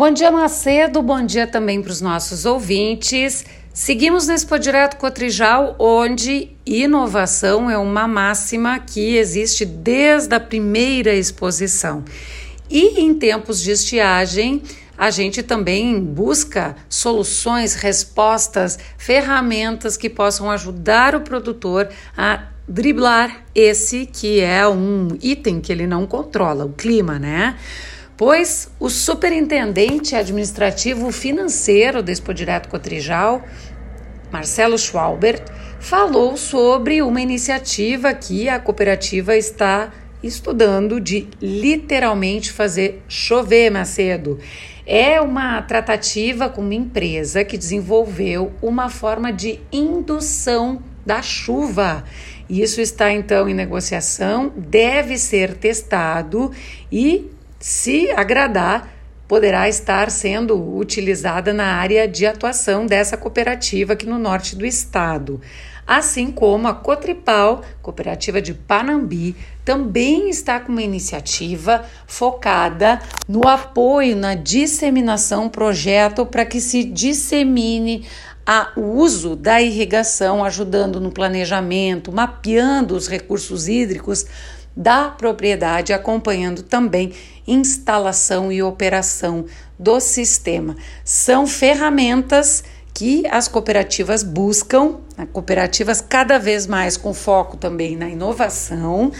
Bom dia, Macedo. Bom dia também para os nossos ouvintes. Seguimos Expo Direto Cotrijal, onde inovação é uma máxima que existe desde a primeira exposição. E em tempos de estiagem, a gente também busca soluções, respostas, ferramentas que possam ajudar o produtor a driblar esse que é um item que ele não controla, o clima, né? Pois o superintendente administrativo financeiro da Expo Direto Cotrijal, Marcelo Schwalbert, falou sobre uma iniciativa que a cooperativa está estudando de literalmente fazer chover Macedo. É uma tratativa com uma empresa que desenvolveu uma forma de indução da chuva. Isso está então em negociação, deve ser testado e se agradar, poderá estar sendo utilizada na área de atuação dessa cooperativa aqui no norte do estado. Assim como a Cotripal, cooperativa de Panambi, também está com uma iniciativa focada no apoio, na disseminação projeto para que se dissemine a, o uso da irrigação, ajudando no planejamento, mapeando os recursos hídricos da propriedade, acompanhando também instalação e operação do sistema. São ferramentas que as cooperativas buscam, né, cooperativas cada vez mais com foco também na inovação,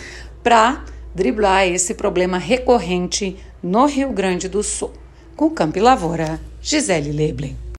para driblar esse problema recorrente no Rio Grande do Sul. Com Campo e Lavoura, Gisele Leblen.